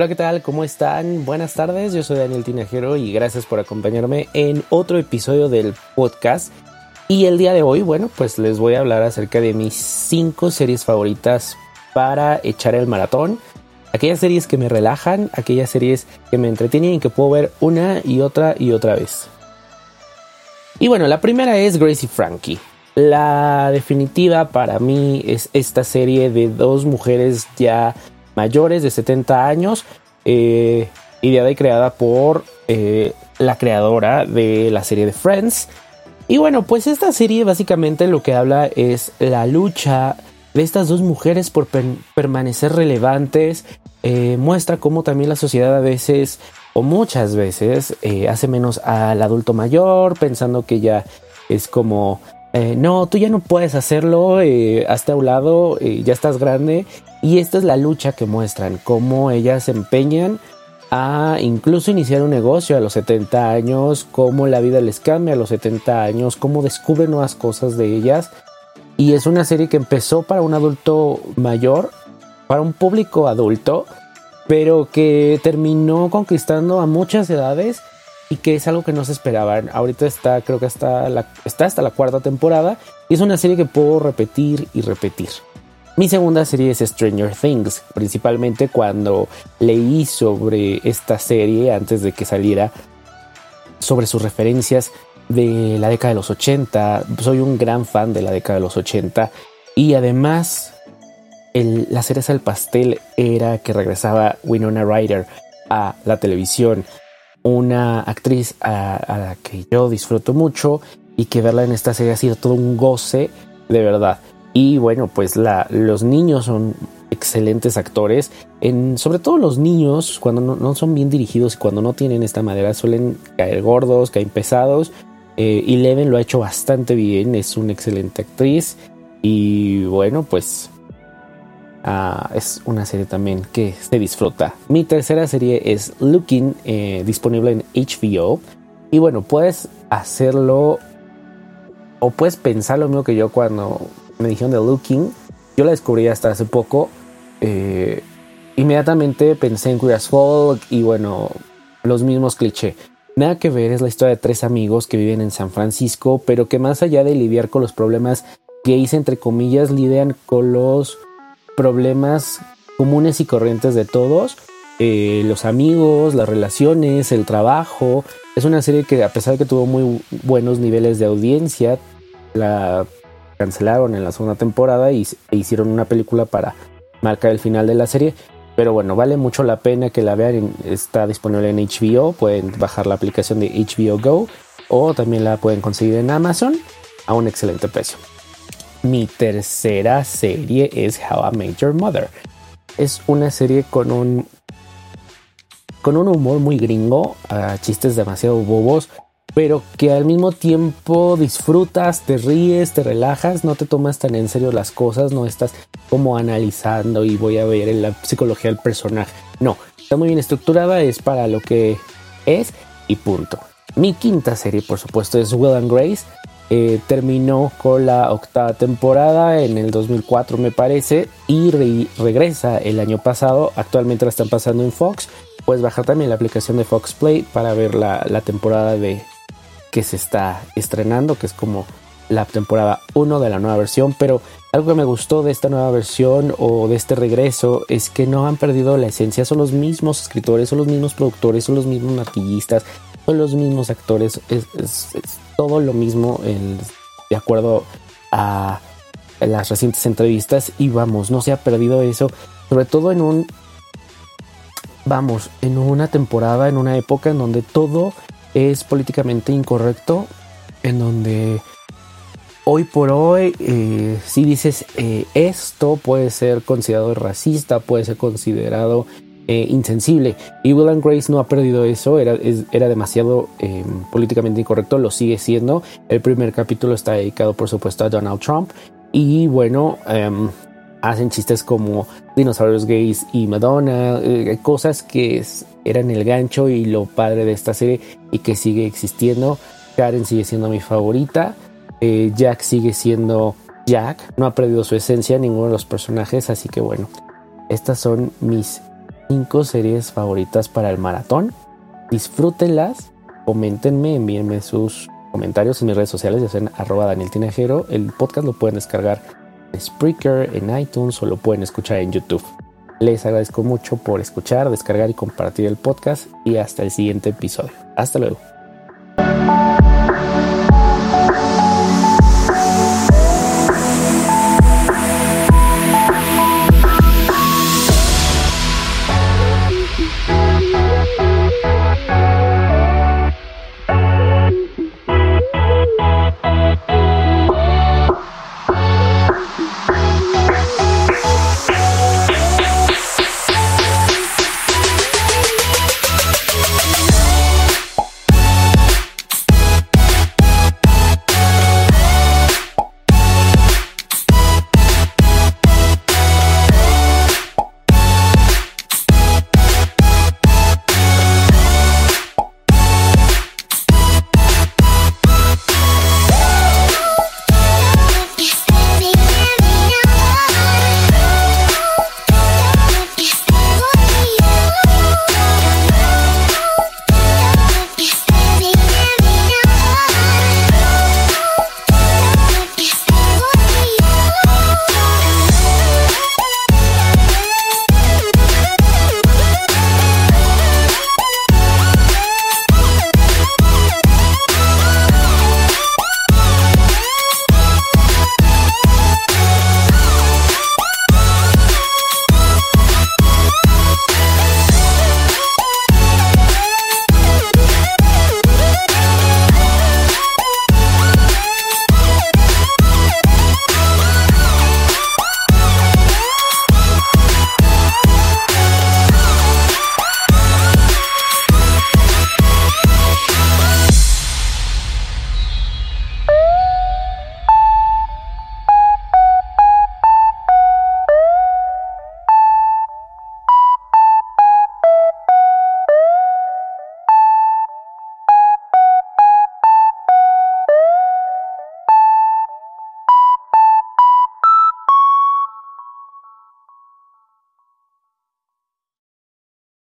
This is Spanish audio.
Hola, ¿qué tal? ¿Cómo están? Buenas tardes, yo soy Daniel Tinajero y gracias por acompañarme en otro episodio del podcast. Y el día de hoy, bueno, pues les voy a hablar acerca de mis cinco series favoritas para echar el maratón. Aquellas series que me relajan, aquellas series que me entretienen y que puedo ver una y otra y otra vez. Y bueno, la primera es Gracie Frankie. La definitiva para mí es esta serie de dos mujeres ya mayores de 70 años, eh, ideada y creada por eh, la creadora de la serie de Friends. Y bueno, pues esta serie básicamente lo que habla es la lucha de estas dos mujeres por permanecer relevantes. Eh, muestra cómo también la sociedad a veces o muchas veces hace menos al adulto mayor, pensando que ya es como eh, no, tú ya no puedes hacerlo, eh, hasta un lado, eh, ya estás grande. Y esta es la lucha que muestran, cómo ellas se empeñan a incluso iniciar un negocio a los 70 años, cómo la vida les cambia a los 70 años, cómo descubren nuevas cosas de ellas. Y es una serie que empezó para un adulto mayor, para un público adulto, pero que terminó conquistando a muchas edades y que es algo que no se esperaban. Ahorita está, creo que está, está hasta la cuarta temporada y es una serie que puedo repetir y repetir. Mi segunda serie es Stranger Things, principalmente cuando leí sobre esta serie antes de que saliera, sobre sus referencias de la década de los 80. Soy un gran fan de la década de los 80 y además la cereza del pastel era que regresaba Winona Ryder a la televisión una actriz a, la que yo disfruto mucho y que verla en esta serie ha sido todo un goce de verdad. Y bueno, pues los niños son excelentes actores. En, sobre todo los niños, cuando no, son bien dirigidos y cuando no tienen esta madera, suelen caer gordos, caen pesados. Eh, y Leven lo ha hecho bastante bien, es una excelente actriz. Y bueno, pues Ah, es una serie también que se disfruta. Mi tercera serie es Looking, eh, disponible en HBO. Y bueno, puedes hacerlo o puedes pensar lo mismo que yo cuando me dijeron de Looking. Yo la descubrí hasta hace poco. Eh, inmediatamente pensé en Queer Folk y bueno, los mismos clichés. Nada que ver, es la historia de tres amigos que viven en San Francisco, pero que más allá de lidiar con los problemas gays, entre comillas, lidian con los problemas comunes y corrientes de todos, eh, los amigos, las relaciones, el trabajo. Es una serie que a pesar de que tuvo muy buenos niveles de audiencia, la cancelaron en la segunda temporada y e hicieron una película para marcar el final de la serie. Pero bueno, vale mucho la pena que la vean. Está disponible en HBO. Pueden bajar la aplicación de HBO Go o también la pueden conseguir en Amazon a un excelente precio. Mi tercera serie es How I Met Your Mother. Es una serie con un con un humor muy gringo, chistes demasiado bobos, pero que al mismo tiempo disfrutas, te ríes, te relajas, no te tomas tan en serio las cosas, no estás como analizando y voy a ver en la psicología del personaje. No, está muy bien estructurada, es para lo que es y punto. Mi quinta serie, por supuesto, es Will and Grace. Eh, terminó con la octava temporada en el 2004 me parece y regresa el año pasado. Actualmente la están pasando en Fox. Puedes bajar también la aplicación de Fox Play para ver la, temporada de que se está estrenando, que es como la temporada 1 de la nueva versión. Pero algo que me gustó de esta nueva versión o de este regreso es que no han perdido la esencia. Son los mismos escritores, son los mismos productores, son los mismos maquillistas, los mismos actores. es todo lo mismo de acuerdo a las recientes entrevistas y vamos, no se ha perdido eso, sobre todo en un, vamos, en una temporada, en una época en donde todo es políticamente incorrecto, en donde hoy por hoy, eh, si dices eh, esto puede ser considerado racista, puede ser considerado eh, insensible. Y Will and Grace no ha perdido eso, era, era demasiado em, políticamente incorrecto, lo sigue siendo. El primer capítulo está dedicado, por supuesto, a Donald Trump. Y bueno, em, hacen chistes como dinosaurios gays y Madonna, eh, cosas que eran el gancho y lo padre de esta serie y que sigue existiendo. Karen sigue siendo mi favorita. Eh, Jack sigue siendo Jack. No ha perdido su esencia ninguno de los personajes. Así que bueno, estas son mis cinco series favoritas para el maratón. Disfrútenlas, coméntenme, envíenme sus comentarios en mis redes sociales, ya sea en arroba Daniel Tinajero. El podcast lo pueden descargar en Spreaker, en iTunes o lo pueden escuchar en YouTube. Les agradezco mucho por escuchar, descargar y compartir el podcast y hasta el siguiente episodio. Hasta luego.